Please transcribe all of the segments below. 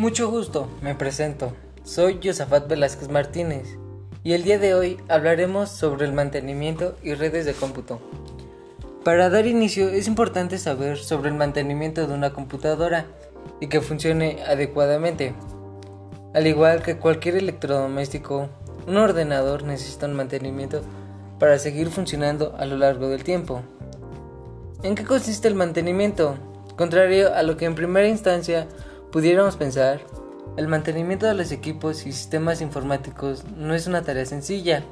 Mucho gusto, me presento. Soy Josafat Velázquez Martínez y el día de hoy hablaremos sobre el mantenimiento y redes de cómputo. Para dar inicio es importante saber sobre el mantenimiento de una computadora y que funcione adecuadamente. Al igual que cualquier electrodoméstico, un ordenador necesita un mantenimiento para seguir funcionando a lo largo del tiempo. ¿En qué consiste el mantenimiento? Contrario a lo que en primera instancia pudiéramos pensar, el mantenimiento de los equipos y sistemas informáticos no es una tarea sencilla.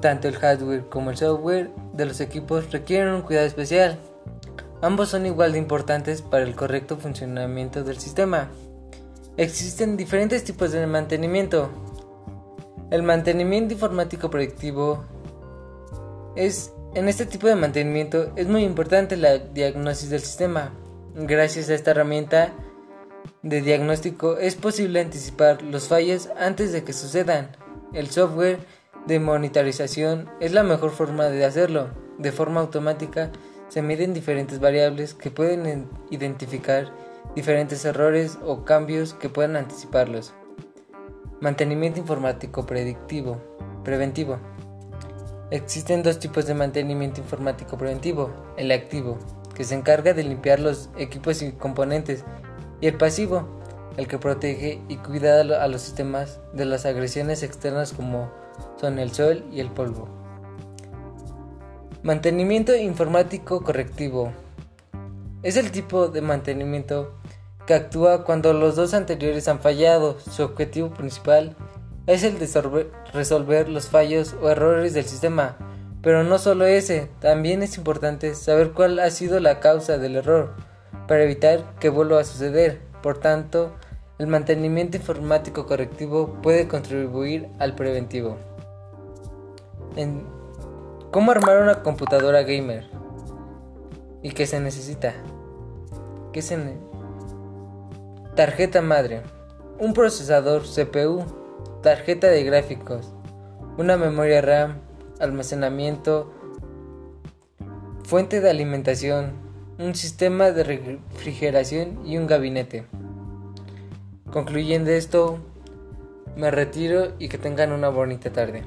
Tanto el hardware como el software de los equipos requieren un cuidado especial. Ambos son igual de importantes para el correcto funcionamiento del sistema. Existen diferentes tipos de mantenimiento. El mantenimiento informático predictivo es en este tipo de mantenimiento es muy importante la diagnosis del sistema. Gracias a esta herramienta de diagnóstico es posible anticipar los fallos antes de que sucedan. El software de monitorización es la mejor forma de hacerlo. De forma automática se miden diferentes variables que pueden identificar diferentes errores o cambios que puedan anticiparlos. Mantenimiento informático predictivo, preventivo. Existen dos tipos de mantenimiento informático preventivo, el activo, que se encarga de limpiar los equipos y componentes, y el pasivo, el que protege y cuida a los sistemas de las agresiones externas como son el sol y el polvo. Mantenimiento informático correctivo. Es el tipo de mantenimiento que actúa cuando los dos anteriores han fallado. Su objetivo principal es el de resolver los fallos o errores del sistema. Pero no solo ese, también es importante saber cuál ha sido la causa del error para evitar que vuelva a suceder. Por tanto, el mantenimiento informático correctivo puede contribuir al preventivo. ¿Cómo armar una computadora gamer? ¿Y qué se necesita? ¿Qué se Tarjeta madre, un procesador CPU, tarjeta de gráficos, una memoria RAM, almacenamiento, fuente de alimentación, un sistema de refrigeración y un gabinete. Concluyendo esto, me retiro y que tengan una bonita tarde.